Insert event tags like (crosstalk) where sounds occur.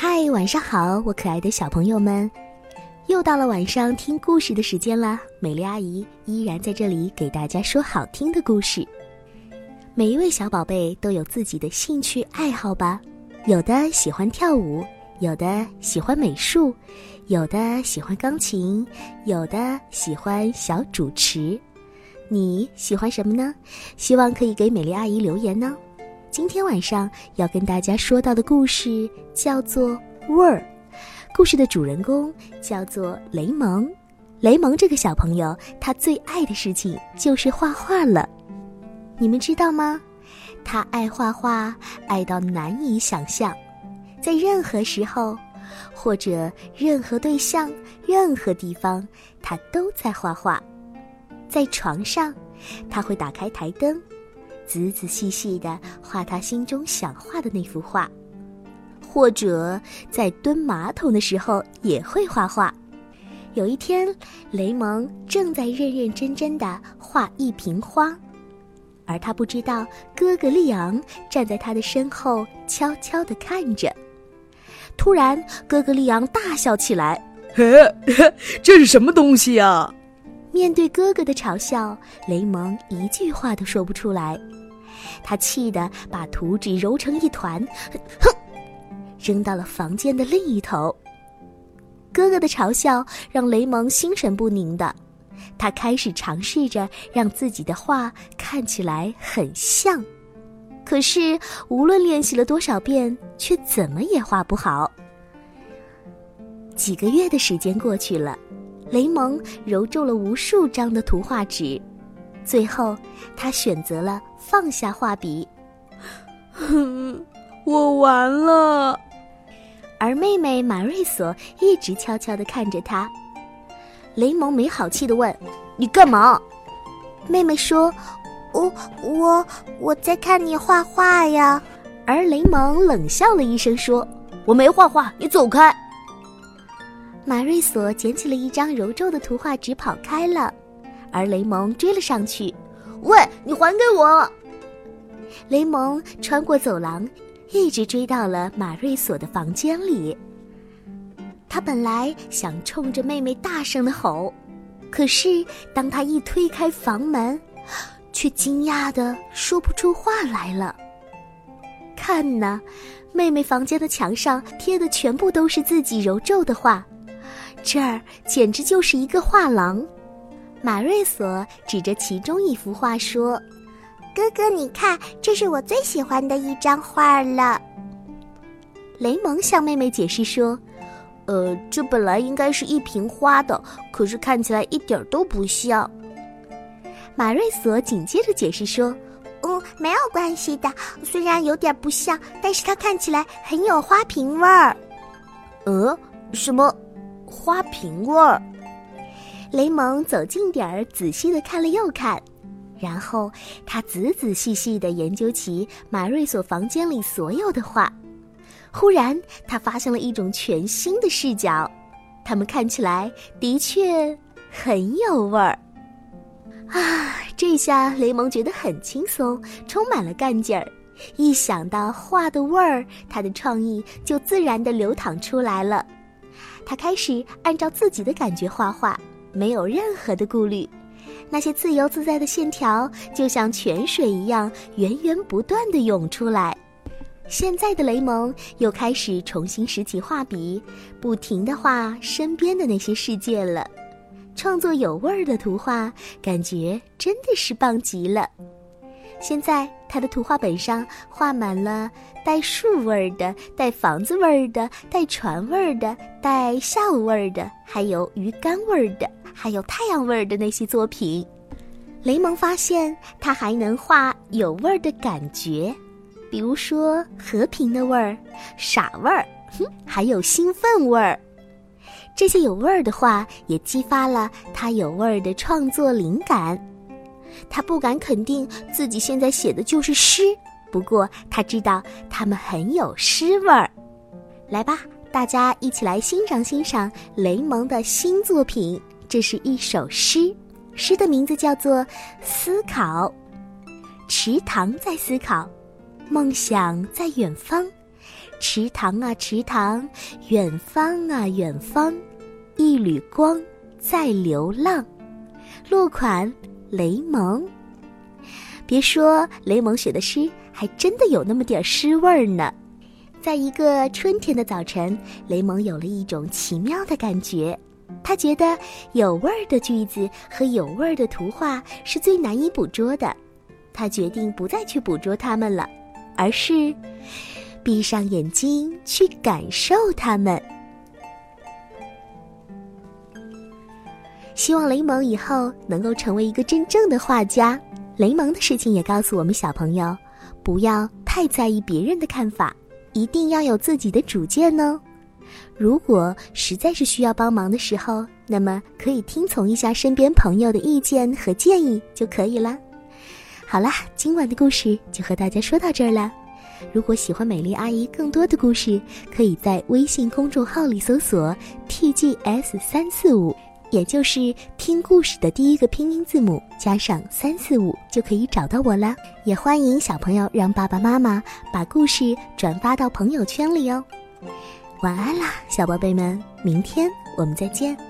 嗨，晚上好，我可爱的小朋友们，又到了晚上听故事的时间了。美丽阿姨依然在这里给大家说好听的故事。每一位小宝贝都有自己的兴趣爱好吧？有的喜欢跳舞，有的喜欢美术，有的喜欢钢琴，有的喜欢小主持。你喜欢什么呢？希望可以给美丽阿姨留言呢。今天晚上要跟大家说到的故事叫做《味儿》，故事的主人公叫做雷蒙。雷蒙这个小朋友，他最爱的事情就是画画了。你们知道吗？他爱画画，爱到难以想象。在任何时候，或者任何对象、任何地方，他都在画画。在床上，他会打开台灯。仔仔细细的画他心中想画的那幅画，或者在蹲马桶的时候也会画画。有一天，雷蒙正在认认真真的画一瓶花，而他不知道哥哥利昂站在他的身后悄悄的看着。突然，哥哥利昂大笑起来：“嘿，这是什么东西呀？”面对哥哥的嘲笑，雷蒙一句话都说不出来。他气得把图纸揉成一团，哼，扔到了房间的另一头。哥哥的嘲笑让雷蒙心神不宁的，他开始尝试着让自己的画看起来很像，可是无论练习了多少遍，却怎么也画不好。几个月的时间过去了，雷蒙揉皱了无数张的图画纸。最后，他选择了放下画笔。哼 (laughs) 我完了。而妹妹马瑞索一直悄悄的看着他。雷蒙没好气的问：“你干嘛？”妹妹说：“我我我在看你画画呀。”而雷蒙冷笑了一声说：“我没画画，你走开。”马瑞索捡起了一张揉皱的图画纸，跑开了。而雷蒙追了上去，“喂，你还给我！”雷蒙穿过走廊，一直追到了马瑞索的房间里。他本来想冲着妹妹大声的吼，可是当他一推开房门，却惊讶的说不出话来了。看呐，妹妹房间的墙上贴的全部都是自己揉皱的画，这儿简直就是一个画廊。马瑞索指着其中一幅画说：“哥哥，你看，这是我最喜欢的一张画了。”雷蒙向妹妹解释说：“呃，这本来应该是一瓶花的，可是看起来一点都不像。”马瑞索紧接着解释说：“嗯，没有关系的，虽然有点不像，但是它看起来很有花瓶味儿。”“呃，什么花瓶味儿？”雷蒙走近点儿，仔细的看了又看，然后他仔仔细细的研究起马瑞索房间里所有的画。忽然，他发现了一种全新的视角，他们看起来的确很有味儿。啊，这下雷蒙觉得很轻松，充满了干劲儿。一想到画的味儿，他的创意就自然的流淌出来了。他开始按照自己的感觉画画。没有任何的顾虑，那些自由自在的线条就像泉水一样源源不断的涌出来。现在的雷蒙又开始重新拾起画笔，不停的画身边的那些世界了。创作有味儿的图画，感觉真的是棒极了。现在他的图画本上画满了带树味儿的、带房子味儿的、带船味儿的、带下午味儿的，还有鱼竿味儿的。还有太阳味儿的那些作品，雷蒙发现他还能画有味儿的感觉，比如说和平的味儿、傻味儿，哼，还有兴奋味儿。这些有味儿的画也激发了他有味儿的创作灵感。他不敢肯定自己现在写的就是诗，不过他知道他们很有诗味儿。来吧，大家一起来欣赏欣赏雷蒙的新作品。这是一首诗，诗的名字叫做《思考》。池塘在思考，梦想在远方，池塘啊池塘，远方啊远方，一缕光在流浪。落款雷蒙。别说雷蒙写的诗，还真的有那么点诗味儿呢。在一个春天的早晨，雷蒙有了一种奇妙的感觉。他觉得有味儿的句子和有味儿的图画是最难以捕捉的。他决定不再去捕捉它们了，而是闭上眼睛去感受它们。希望雷蒙以后能够成为一个真正的画家。雷蒙的事情也告诉我们小朋友，不要太在意别人的看法，一定要有自己的主见哦。如果实在是需要帮忙的时候，那么可以听从一下身边朋友的意见和建议就可以了。好啦，今晚的故事就和大家说到这儿了。如果喜欢美丽阿姨更多的故事，可以在微信公众号里搜索 “tgs 三四五”，也就是听故事的第一个拼音字母加上三四五，就可以找到我了。也欢迎小朋友让爸爸妈妈把故事转发到朋友圈里哦。晚安啦，小宝贝们，明天我们再见。